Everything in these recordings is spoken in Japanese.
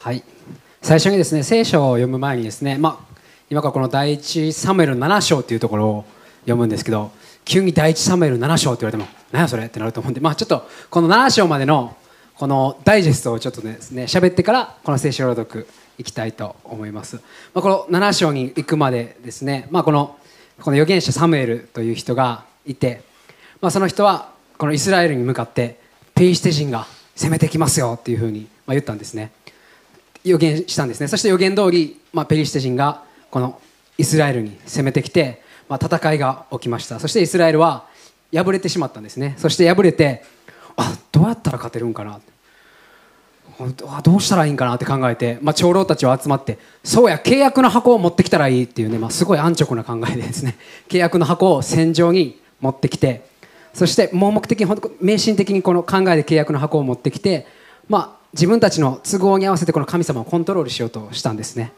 はい。最初にですね聖書を読む前にですね、まあ、今からこの第一サムエル7章というところを読むんですけど急に第一サムエル7章って言われても何やそれってなると思うんで、まあ、ちょっとこの7章までのこのダイジェストをちょっとですね喋ってからこの聖書朗読いきたいと思います、まあ、この7章に行くまでですね、まあ、このこの預言者サムエルという人がいて、まあ、その人はこのイスラエルに向かってペイシテ人が攻めてきますよっていうふうに言ったんですね。予言したんですね。そして予言通り、まあ、ペリシテ人がこのイスラエルに攻めてきて、まあ、戦いが起きました。そしてイスラエルは敗れてしまったんですね。そして敗れてあどうやったら勝てるんかな。どうしたらいいんかな。って考えて、まあ、長老たちは集まってそうや契約の箱を持ってきたらいいっていうね、まあ、すごい安直な考えでですね。契約の箱を戦場に持ってきてそして盲目的に迷信的にこの考えで契約の箱を持ってきて、まあ、自分たちの都合に合わせてこの神様をコントロールしようとしたんですね。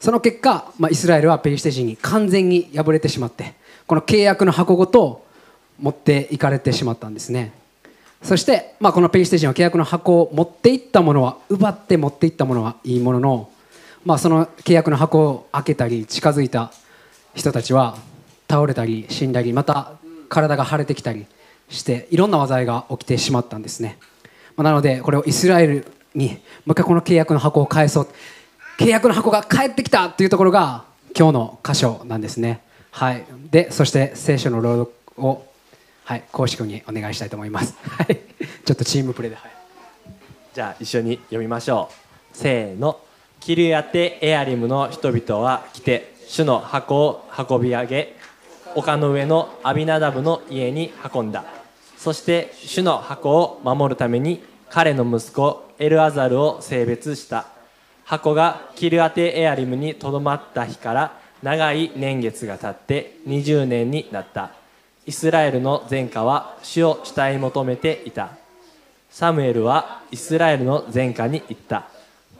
その結果、まあ、イスラエルはペリシテ人に完全に敗れてしまってこの契約の箱ごと持っていかれてしまったんですね。そして、まあ、このペリシテ人は契約の箱を持っていったものは奪って持っていったものはいいものの、まあ、その契約の箱を開けたり近づいた人たちは倒れたり死んだりまた体が腫れてきたりしていろんな災いが起きてしまったんですね、なのでこれをイスラエルにもう一回この契約の箱を返そう契約の箱が返ってきたというところが今日の箇所なんですね。はい。でそして聖書の朗読をはい公式にお願いしたいと思います。はい。ちょっとチームプレーで、はい、じゃあ一緒に読みましょう。せーの。キリアテエアリムの人々は来て主の箱を運び上げ丘の上のアビナダブの家に運んだ。そして主の箱を守るために彼の息子エルアザルを性別した。箱がキルアテエアリムにとどまった日から長い年月が経って20年になった。イスラエルの前科は主を慕い求めていた。サムエルはイスラエルの前科に言った。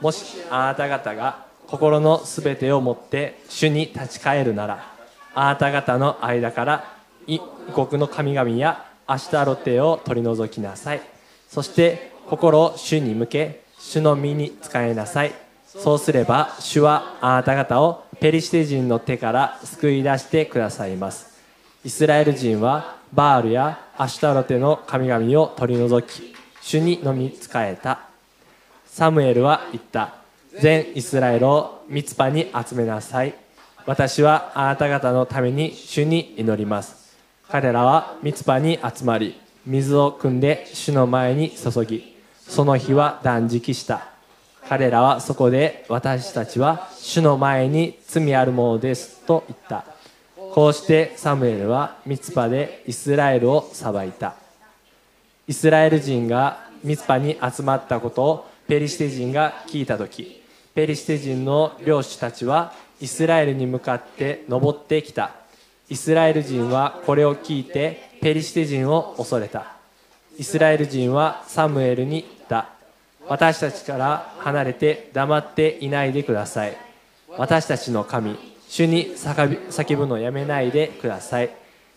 もしあなた方が心のすべてをもって主に立ち返るならあなた方の間から異国の神々やアシタロテを取り除きなさい。そして心を主に向け主の身に使いなさい。そうすれば主はあなた方をペリシテ人の手から救い出してくださいます。イスラエル人はバールやアシュタロテの神々を取り除き主にのみ仕えた。サムエルは言った。全イスラエルをミツパに集めなさい。私はあなた方のために主に祈ります。彼らはミツパに集まり水を汲んで主の前に注ぎその日は断食した。彼らはそこで私たちは主の前に罪あるものですと言った。こうしてサムエルはミツパでイスラエルを裁いた。イスラエル人がミツパに集まったことをペリシテ人が聞いた時ペリシテ人の領主たちはイスラエルに向かって登ってきた。イスラエル人はこれを聞いてペリシテ人を恐れた。イスラエル人はサムエルに言った。私たちから離れて黙っていないでください。私たちの神主に叫ぶのやめないでください。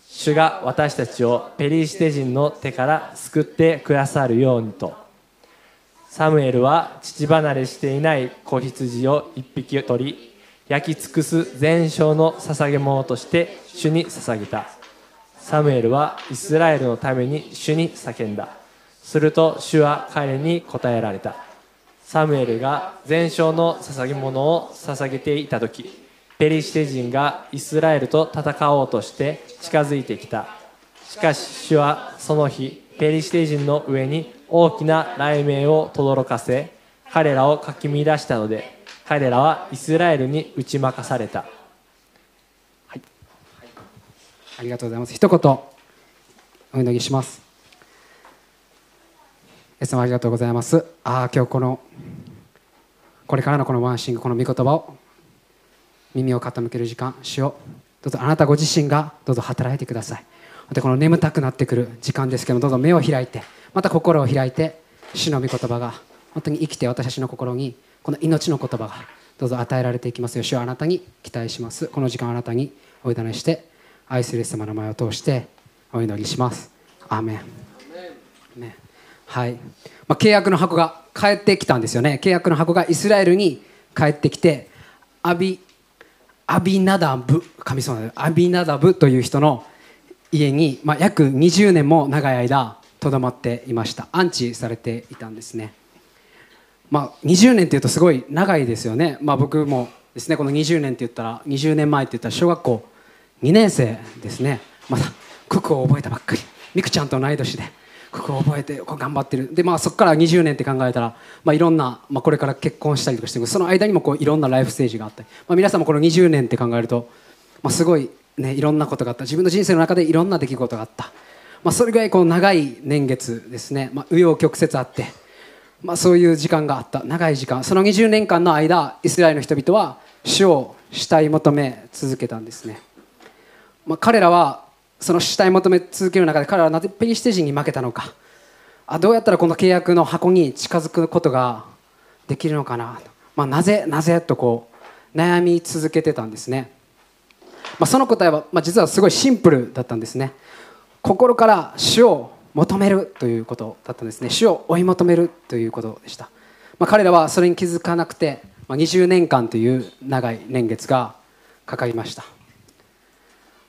主が私たちをペリシテ人の手から救ってくださるようにと。サムエルは父離れしていない子羊を一匹取り焼き尽くす全焼の捧げ物として主に捧げた。サムエルはイスラエルのために主に叫んだ。すると主は彼に答えられた。サムエルが全焼の捧げ物を捧げていた時ペリシテ人がイスラエルと戦おうとして近づいてきた。しかし主はその日ペリシテ人の上に大きな雷鳴を轟かせ彼らをかき乱したので彼らはイスラエルに打ち負かされた。ありがとうございます。一言お祈りします。イエス様ありがとうございます。ああ今日このこれからのこのワンシングこの御言葉を耳を傾ける時間主ようどうぞあなたご自身がどうぞ働いてください。でこの眠たくなってくる時間ですけどどうぞ目を開いてまた心を開いて主の御言葉が本当に生きて私たちの心にこの命の言葉がどうぞ与えられていきます。よ主はあなたに期待します。この時間あなたにお委ねして愛する様の名前を通してお祈りします。アーメン。はい。まあ、契約の箱が帰ってきたんですよね。契約の箱がイスラエルに帰ってきてアビアビナダブ神様アビナダブという人の家に、まあ、約20年も長い間とどまっていました。安置されていたんですね、まあ、20年っていうとすごい長いですよね、まあ、僕もですねこの20年って言ったら20年前って言ったら小学校2年生ですね。まだ九九を覚えたばっかり。みくちゃんと同い年で九九を覚えて頑張ってる。で、まあ、そこから20年って考えたら、まあ、いろんな、まあ、これから結婚したりとかしてその間にもこういろんなライフステージがあったり、まあ、皆さんもこの20年って考えると、まあ、すごい、ね、いろんなことがあった。自分の人生の中でいろんな出来事があった、まあ、それぐらいこう長い年月ですね、まあ、紆余曲折あって、まあ、そういう時間があった。長い時間。その20年間の間イスラエルの人々は主を慕い求め続けたんですね、まあ、彼らはその主体求め続ける中で彼らはなぜペリシテ人に負けたのか。あどうやったらこの契約の箱に近づくことができるのかな、まあ、なぜなぜとこう悩み続けてたんですね、まあ、その答えは、まあ、実はすごいシンプルだったんですね。心から主を求めるということだったんですね。主を追い求めるということでした、まあ、彼らはそれに気づかなくて、まあ、20年間という長い年月がかかりました、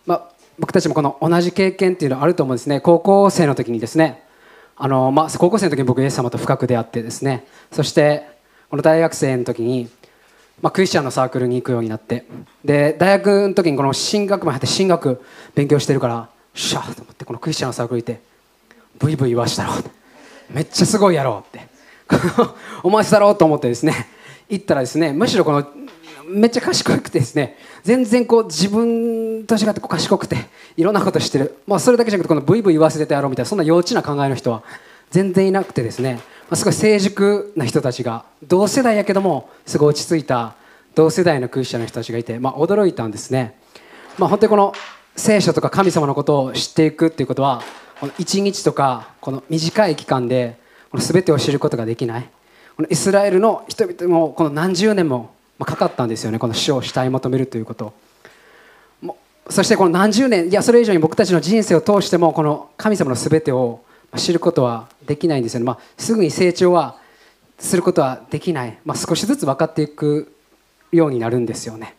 まあ、僕たちもこの同じ経験っていうのはあると思うんですね。高校生の時にですね。あの、まあ、高校生の時に僕イエス様と深く出会ってですね。そしてこの大学生の時に、まあ、クリスチャンのサークルに行くようになって。で大学の時にこの進学も入って進学勉強してるからしゃーと思ってこのクリスチャンのサークル行ってブイブイ言わしたろめっちゃすごいやろうって。お前したろうと思ってですね行ったらですねむしろこのめっちゃ賢くてですね全然こう自分と違ってこう賢くていろんなことしてる、まあ、それだけじゃなくてこのブイブイ言わせてやろうみたいなそんな幼稚な考えの人は全然いなくてですね、まあ、すごい成熟な人たちが同世代やけどもすごい落ち着いた同世代のクリスチャンの人たちがいて、まあ、驚いたんですね、まあ、本当にこの聖書とか神様のことを知っていくっていうことはこの1日とかこの短い期間でこの全てを知ることができない。このイスラエルの人々もこの何十年もかかったんですよね。この死を主体求めるということ。そしてこの何十年いやそれ以上に僕たちの人生を通してもこの神様の全てを知ることはできないんですよね、まあ、すぐに成長はすることはできない、まあ、少しずつ分かっていくようになるんですよね。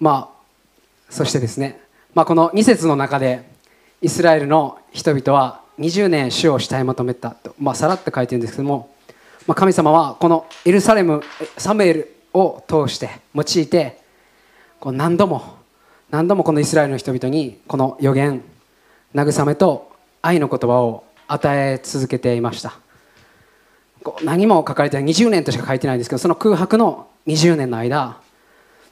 まあそしてですね、まあ、この2節の中でイスラエルの人々は20年主を主体求めたと、まあ、さらって書いてるんですけどもまあ、神様はこのエルサレムサムエルを通して用いてこう何度も何度もこのイスラエルの人々にこの予言慰めと愛の言葉を与え続けていました。こう何も書かれてない20年としか書いてないんですけどその空白の20年の間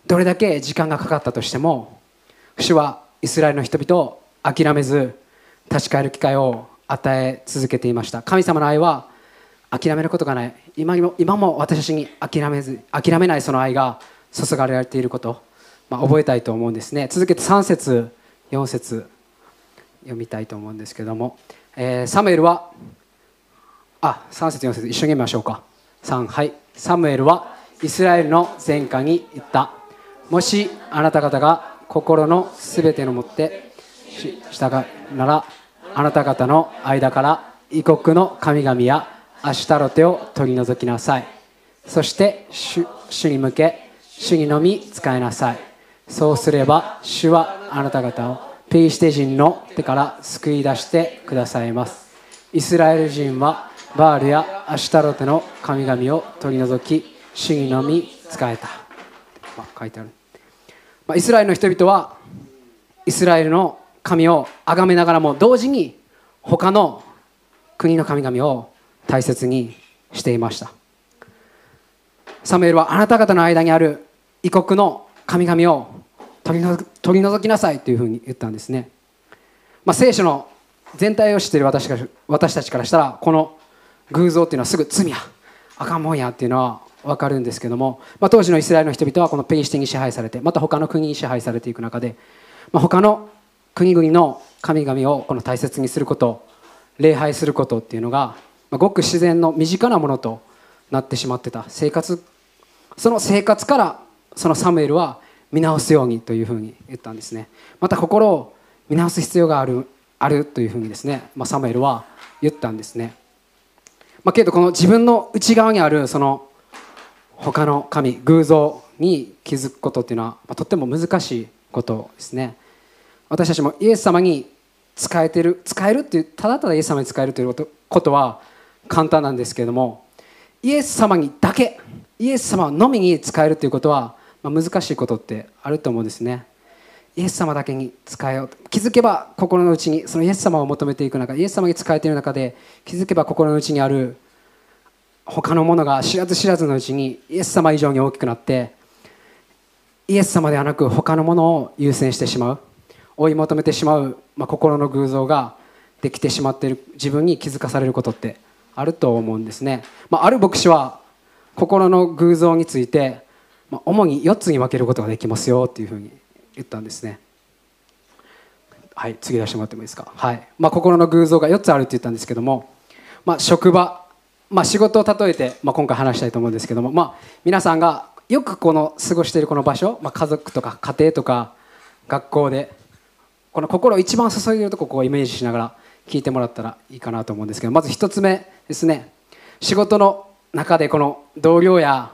どれだけ時間がかかったとしても主はイスラエルの人々を諦めず立ち返る機会を与え続けていました。神様の愛は諦めることがない。今も今も私たちに諦めず諦めないその愛が注がれていること、まあ、覚えたいと思うんですね。続けて3節4節読みたいと思うんですけども、えー、サムエルはあ3節4節一緒に読みましょうか。3はい。サムエルはイスラエルの前科に言った。もしあなた方が心のすべてのもって従うならあなた方の間から異国の神々やアシュタロテを取り除きなさい。そして主に向け主にのみ使いなさい。そうすれば主はあなた方をペイシテ人の手から救い出してくださいます。イスラエル人はバールやアシュタロテの神々を取り除き主にのみ使えた、まあ、書いてある、まあ、イスラエルの人々はイスラエルの神を崇めながらも同時に他の国の神々を大切にしていました。サムエルはあなた方の間にある異国の神々を取り取り除きなさいというふうに言ったんですね、まあ、聖書の全体を知っている私私たちからしたらこの偶像っていうのはすぐ罪やあかんもんやっていうのは分かるんですけども、まあ、当時のイスラエルの人々はこのペリシテに支配されてまた他の国に支配されていく中で、まあ、他の国々の神々をこの大切にすること礼拝することっていうのがごく自然の身近なものとなってしまってた。生活その生活からそのサムエルは見直すようにというふうに言ったんですね。また心を見直す必要があるあるというふうにですね、まあ、サムエルは言ったんですね、まあ、けどこの自分の内側にあるその他の神偶像に気づくことっていうのは、まあ、とっても難しいことですね。私たちもイエス様に使えてる使えるっていうただただイエス様に使えるということは簡単なんですけれどもイエス様にだけイエス様のみに使えるということは、まあ、難しいことってあると思うんですね。イエス様だけに使えよう気づけば心の内にそのイエス様を求めていく中イエス様に使えている中で気づけば心の内にある他のものが知らず知らずのうちにイエス様以上に大きくなってイエス様ではなく他のものを優先してしまう。追い求めてしまう、まあ、心の偶像ができてしまっている自分に気づかされることってあると思うんですね、まあ、ある牧師は心の偶像について、まあ、主に4つに分けることができますよっていうふうに言ったんですね。はい次出してもらってもいいですか、はい。まあ、心の偶像が4つあるって言ったんですけども、まあ、職場、まあ、仕事を例えて、まあ、今回話したいと思うんですけども、まあ、皆さんがよくこの過ごしているこの場所、まあ、家族とか家庭とか学校でこの心を一番注いでるとこをイメージしながら聞いてもらったらいいかなと思うんですけどまず1つ目ですね。仕事の中でこの同僚や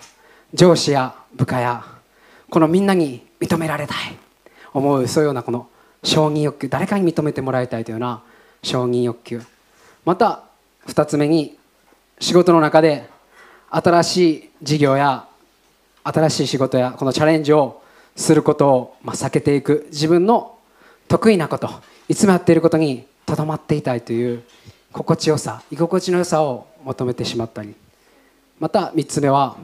上司や部下やこのみんなに認められたい。思うそういうようなこの承認欲求誰かに認めてもらいたいというような承認欲求。また2つ目に仕事の中で新しい事業や新しい仕事やこのチャレンジをすることをま避けていく。自分の得意なこといつもやっていることにとどまっていたいという心地よさ居心地の良さを求めてしまったり。また3つ目は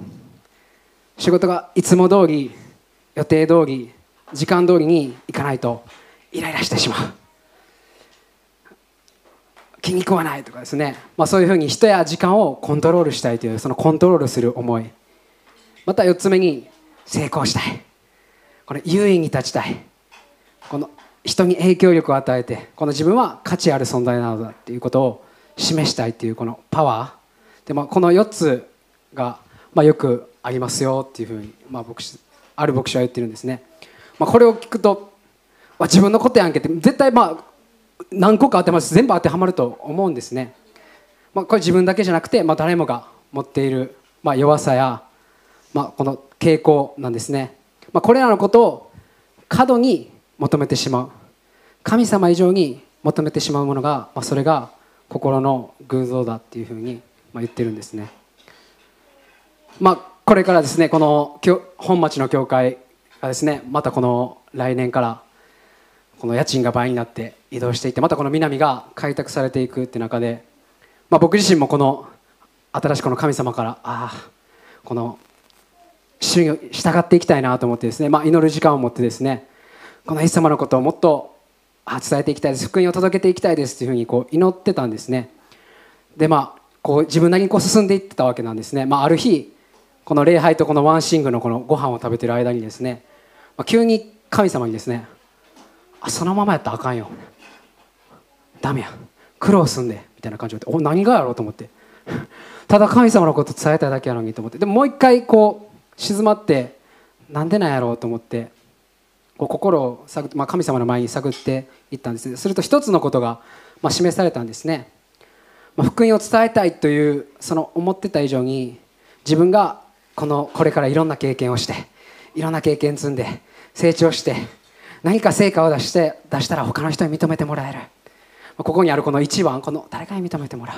仕事がいつも通り予定通り時間通りに行かないとイライラしてしまう。気に食わないとかですね、まあ、そういうふうに人や時間をコントロールしたいというそのコントロールする思い。また4つ目に成功したい。これ優位に立ちたい。人に影響力を与えてこの自分は価値ある存在なのだっていうことを示したいっていうこのパワー。で、もこの4つが、まあ、よくありますよっていうふうに、まあ、牧師ある牧師は言ってるんですね、まあ、これを聞くと、まあ、自分のことやんけって絶対まあ何個か当てます。全部当てはまると思うんですね、まあ、これ自分だけじゃなくて、まあ、誰もが持っている、まあ、弱さや、まあ、この傾向なんですね、まあ、これらのことを過度に求めてしまう。神様以上に求めてしまうものが、まあ、それが心の偶像だっていうふうに、まあ、言ってるんですね。まあこれからですねこの本町の教会がですねまたこの来年からこの家賃が倍になって移動していってまたこの南が開拓されていくって中で、まあ、僕自身もこの新しくこの神様からああこの主に従っていきたいなと思ってですね、まあ、祈る時間を持ってですねこのイエス様のことをもっと伝えていきたいです。福音を届けていきたいですというふうにこう祈ってたんですね。でまあこう自分なりにこう進んでいってたわけなんですね、まあ、ある日この礼拝とこのワンシングのこのご飯を食べてる間にですね、まあ、急に神様にですねあそのままやったらあかんよ。ダメや。苦労すんで。みたいな感じでお何がやろう？と思って。ただ神様のこと伝えたいだけやのにと思って。でももう一回こう静まってなんでなんやろう？と思って。こう心を探、まあ、神様の前に探っていったんですすると一つのことが、まあ、示されたんですね、まあ、福音を伝えたいというその思ってた以上に自分がこのこれからいろんな経験をしていろんな経験積んで成長して何か成果を出して出したら他の人に認めてもらえる。ここにあるこの一番この誰かに認めてもらう。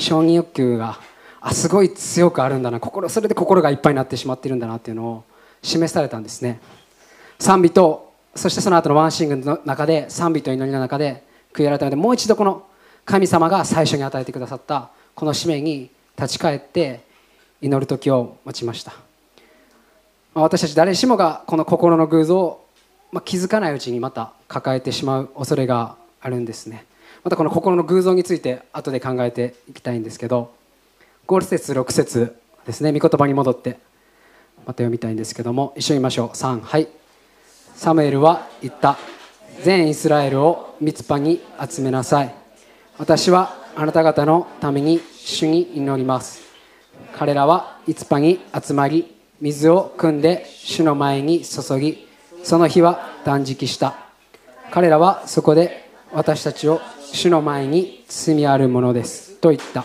承認欲求があすごい強くあるんだな。心それで心がいっぱいになってしまっているんだなっていうのを示されたんですね。賛美とそしてその後のワンシングの中で賛美と祈りの中で悔い改めてもう一度この神様が最初に与えてくださったこの使命に立ち返って祈る時を待ちました。私たち誰しもがこの心の偶像を気づかないうちにまた抱えてしまう恐れがあるんですね。またこの心の偶像について後で考えていきたいんですけど5節6節ですね御言葉に戻って。また読みたいんですけども一緒に言いましょう。3はい。サムエルは言った。全イスラエルをミツパに集めなさい。私はあなた方のために主に祈ります。彼らはイツパに集まり水を汲んで主の前に注ぎその日は断食した。彼らはそこで私たちを主の前に罪あるものです。と言った。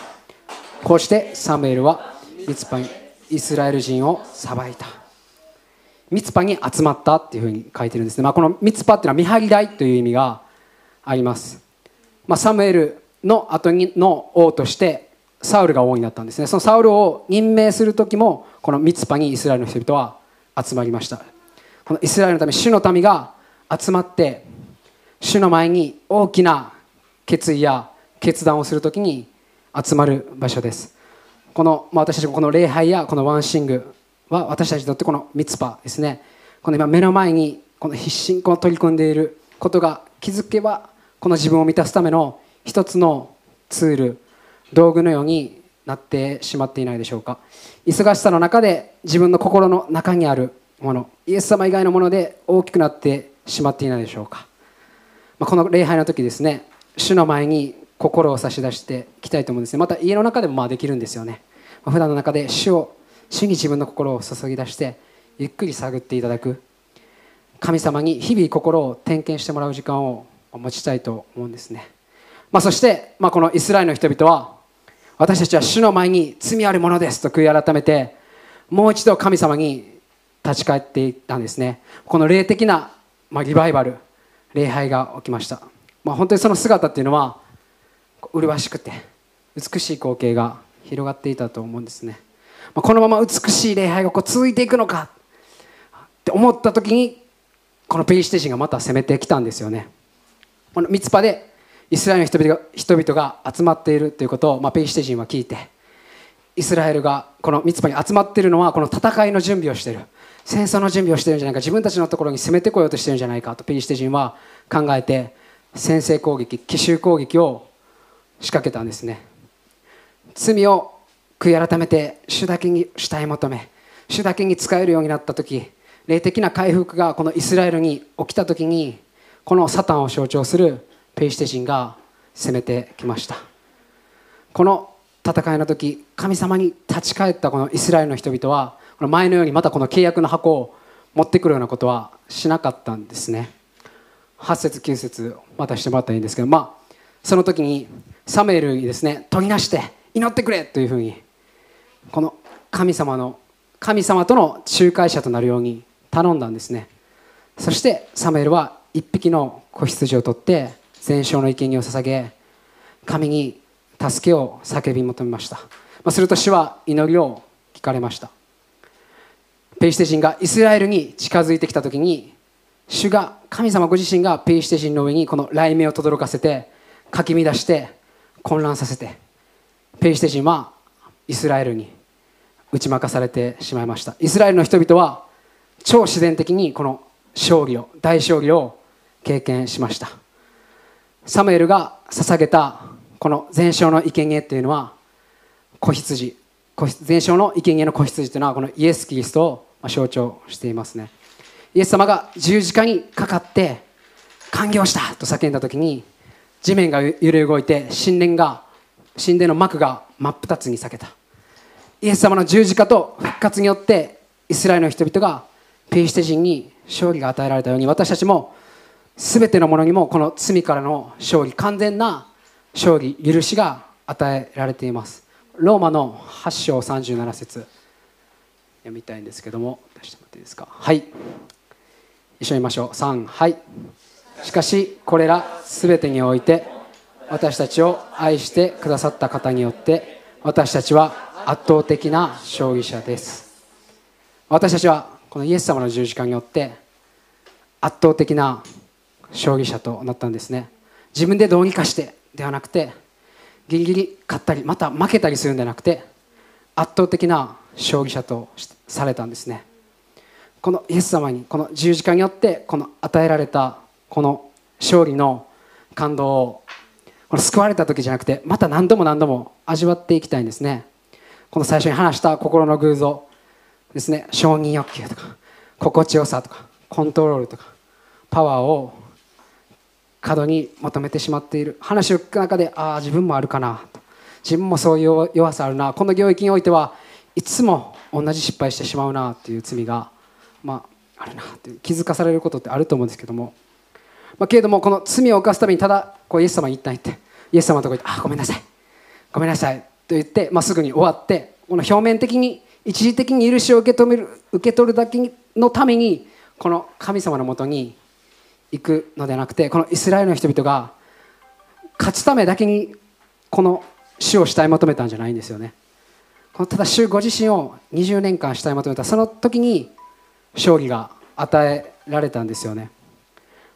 こうしてサムエルはミツパにイスラエル人を裁いた。ミツパに集まったっていうふうに書いてるんですね、まあ、このミツパっていうのは見張り台という意味があります、まあ、サムエルの後にの王としてサウルが王になったんですね。そのサウルを任命する時もこのミツパにイスラエルの人々は集まりました。このイスラエルのため主の民が集まって主の前に大きな決意や決断をするときに集まる場所です。この、まあ、私たちこの礼拝やこのワンシングは私たちにとってこのミツパですね。この今目の前にこの必死にこの取り組んでいることが気づけばこの自分を満たすための一つのツール道具のようになってしまっていないでしょうか。忙しさの中で自分の心の中にあるものイエス様以外のもので大きくなってしまっていないでしょうか、まあ、この礼拝の時ですね主の前に心を差し出していきたいと思うんですね。また家の中でもまあできるんですよね、ま、普段の中で主を主に自分の心を注ぎ出してゆっくり探っていただく。神様に日々心を点検してもらう時間を持ちたいと思うんですね、まあ、そして、まあ、このイスラエルの人々は私たちは主の前に罪あるものですと悔い改めてもう一度神様に立ち返っていったんですね。この霊的な、まあ、リバイバル礼拝が起きました、まあ、本当にその姿っていうのは麗しくて美しい光景が広がっていたと思うんですね。このまま美しい礼拝がこう続いていくのかって思った時にこのペリシテ人がまた攻めてきたんですよね。このミツパでイスラエルの人々が人々が集まっているということを、まあ、ペリシテ人は聞いてイスラエルがこのミツパに集まっているのはこの戦いの準備をしている。戦争の準備をしているんじゃないか自分たちのところに攻めてこようとしているんじゃないかとペリシテ人は考えて先制攻撃奇襲攻撃を仕掛けたんですね。罪を悔い改めて主だけに主体求め主だけに使えるようになった時霊的な回復がこのイスラエルに起きた時にこのサタンを象徴するペリシテ人が攻めてきました。この戦いの時神様に立ち返ったこのイスラエルの人々はこの前のようにまたこの契約の箱を持ってくるようなことはしなかったんですね。8節9節またしてもらったらいいんですけどまあその時にサムエルにですね取りなして祈ってくれというふうにこの神様の神様との仲介者となるように頼んだんですね。そしてサムエルは一匹の子羊を取って全焼の生贄を捧げ神に助けを叫び求めました、まあ、すると主は祈りを聞かれました。ペリシテ人がイスラエルに近づいてきた時に主が神様ご自身がペリシテ人の上にこの雷鳴を轟かせてかき乱して混乱させてペリシテ人はイスラエルに打ち負かされてしまいました。イスラエルの人々は超自然的にこの勝利を大勝利を経験しました。サムエルが捧げたこの全焼の生贄っていうのは子羊全焼の生贄の子羊というのはこのイエス・キリストを象徴していますね。イエス様が十字架にかかって完了したと叫んだ時に地面が揺れ動いて神殿が神殿の幕が真っ二つに裂けた。イエス様の十字架と復活によってイスラエルの人々がペリシテ人に勝利が与えられたように私たちも全てのものにもこの罪からの勝利完全な勝利許しが与えられています。ローマの8章37節。読みたいんですけども出してもらっていいですか？はい。一緒に言いましょう。3はい。しかしこれら全てにおいて私たちを愛してくださった方によって私たちは圧倒的な勝利者です。私たちはこのイエス様の十字架によって圧倒的な勝利者となったんですね。自分でどうにかしてではなくてギリギリ勝ったりまた負けたりするんじゃなくて圧倒的な勝利者とされたんですね。このイエス様にこの十字架によってこの与えられたこの勝利の感動をこの救われた時じゃなくてまた何度も何度も味わっていきたいんですね。この最初に話した心の偶像。ですね。承認欲求とか心地よさとかコントロールとかパワーを過度に求めてしまっている。話を聞く中でああ自分もあるかな。と自分もそういう弱さあるな。この領域においてはいつも同じ失敗してしまうなっていう罪が、まあ、あるなって気づかされることってあると思うんですけども。まあ、けれどもこの罪を犯すためにただこうイエス様に一旦言って。イエス様のところに行って「あごめんなさい。ごめんなさい」と言って、まあ、すぐに終わってこの表面的に一時的に許しを受け止める受け取るだけのためにこの神様のもとに行くのではなくてこのイスラエルの人々が勝つためだけにこの主を慕い求めたんじゃないんですよね。このただ主ご自身を20年間慕い求めたその時に勝利が与えられたんですよね。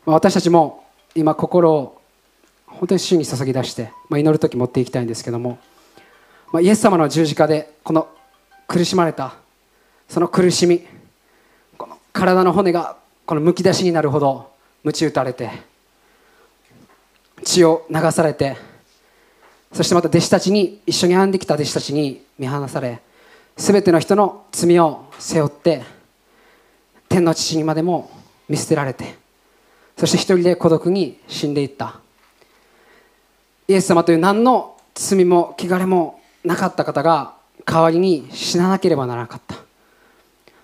私たちも今心を本当に主に注ぎ出して、まあ、祈る時持っていきたいんですけども、まあ、イエス様の十字架でこの苦しまれたその苦しみこの体の骨がこのむき出しになるほど鞭打たれて血を流されてそしてまた弟子たちに一緒に歩んできた弟子たちに見放され全ての人の罪を背負って天の父にまでも見捨てられてそして一人で孤独に死んでいった。イエス様という何の罪も汚れもなかった方が代わりに死ななければならなかった。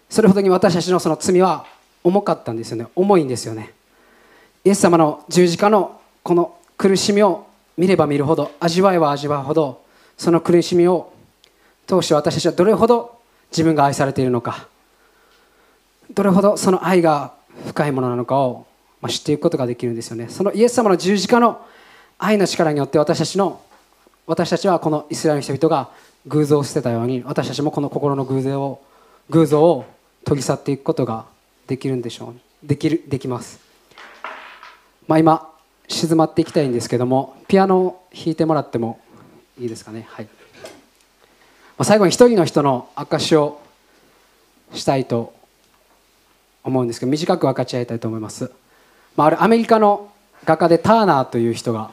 それほどに私たちのその罪は重かったんですよね。重いんですよね。イエス様の十字架のこの苦しみを見れば見るほど味わえば味わうほどその苦しみを通して私たちはどれほど自分が愛されているのかどれほどその愛が深いものなのかを知っていくことができるんですよね。そのイエス様の十字架の愛の力によって私たちの私たちはこのイスラエルの人々が偶像を捨てたように私たちもこの心の偶像を偶像を研ぎ去っていくことができるんでしょう。できるできます、まあ、今静まっていきたいんですけどもピアノを弾いてもらってもいいですかね？はい、ま、最後に一人の人の証しをしたいと思うんですけど短く分かち合いたいと思います、まあ、あるアメリカの画家でターナーという人が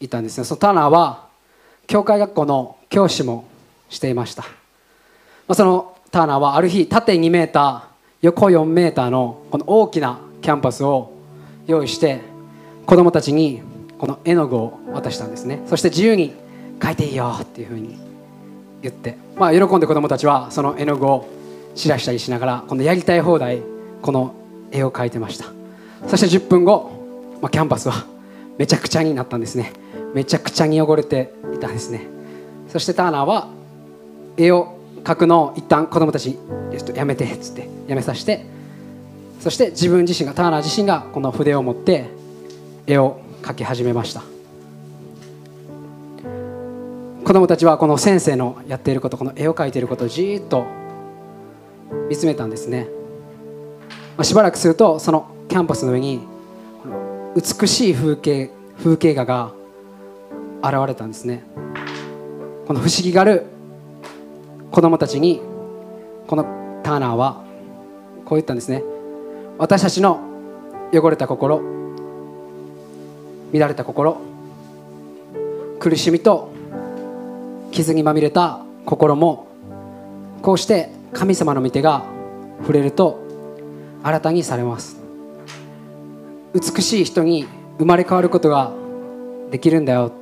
いたんですね。そのターナーは教会学校の教師もしていました、まあ、そのターナーはある日縦2メーター横4メーターのこの大きなキャンパスを用意して子供たちにこの絵の具を渡したんですね。そして自由に描いていいよっていうふうに言って、まあ、喜んで子供たちはその絵の具を散らしたりしながらこのやりたい放題この絵を描いてました。そして10分後、まあ、キャンパスは めちゃくちゃになったんですね。めちゃくちゃに汚れていたんですね。そしてターナーは絵を描くのを一旦子供たちにやめてっつってやめさせて。そして自分自身がターナー自身がこの筆を持って絵を描き始めました。子供たちはこの先生のやっていることこの絵を描いていることをじっと見つめたんですね、まあ、しばらくするとそのキャンパスの上に美しい風景風景画が現れたんですね。この不思議がある子供たちにこのターナーはこう言ったんですね。私たちの汚れた心乱れた心苦しみと傷にまみれた心もこうして神様の御手が触れると新たにされます。美しい人に生まれ変わることができるんだよ、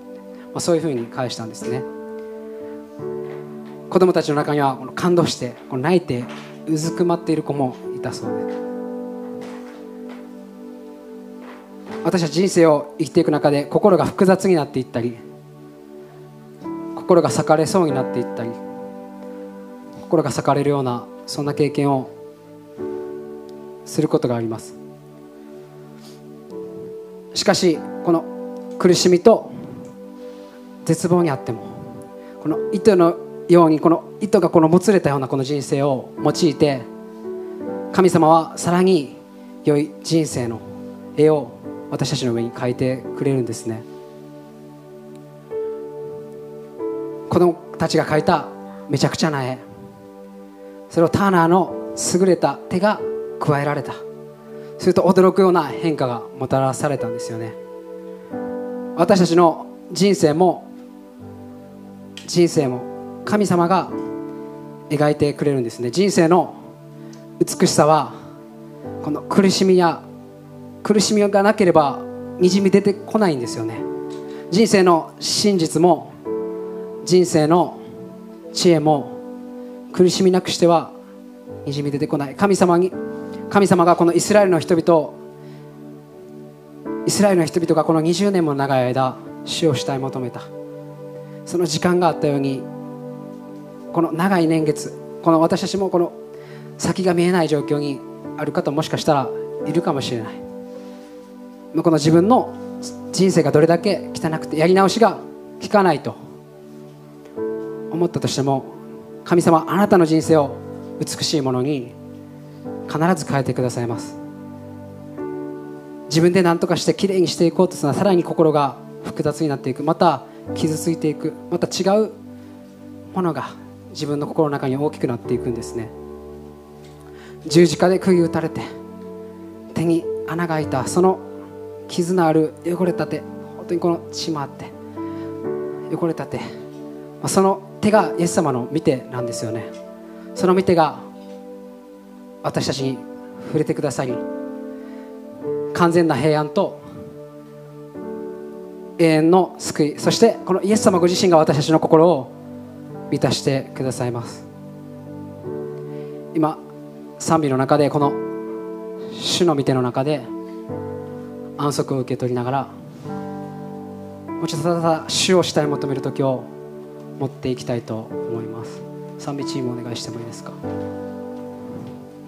まあ、そういうふうに返したんですね。子供たちの中には感動して泣いてうずくまっている子もいたそうで。私は人生を生きていく中で心が複雑になっていったり心が裂かれそうになっていったり心が裂かれるようなそんな経験をすることがあります。しかしこの苦しみと絶望にあってもこの糸のようにこの糸がこのもつれたようなこの人生を用いて神様はさらに良い人生の絵を私たちの上に描いてくれるんですね。子供たちが描いためちゃくちゃな絵。それをターナーの優れた手が加えられた。すると驚くような変化がもたらされたんですよね。私たちの人生も人生も神様が描いてくれるんですね。人生の美しさはこの苦しみや苦しみがなければにじみ出てこないんですよね。人生の真実も人生の知恵も苦しみなくしてはにじみ出てこない。神様に神様がこのイスラエルの人々イスラエルの人々がこの20年も長い間死を主体求めた。その時間があったようにこの長い年月この私たちもこの先が見えない状況にある方もしかしたらいるかもしれない。この自分の人生がどれだけ汚くてやり直しが効かないと思ったとしても神様あなたの人生を美しいものに必ず変えてくださいます。自分で何とかしてきれいにしていこうとするのはさらに心が複雑になっていく。また傷ついていく。また違うものが自分の心の中に大きくなっていくんですね。十字架で釘打たれて手に穴が開いたその傷のある汚れた手本当にこの血もあって汚れた手その手がイエス様の見てなんですよね。その見てが私たちに触れてくださり完全な平安と永遠の救いそしてこのイエス様ご自身が私たちの心を満たしてくださいます。今賛美の中でこの主の御手の中で安息を受け取りながらもうちょっとただ主をしたい求める時を持っていきたいと思います。賛美チームお願いしてもいいですか？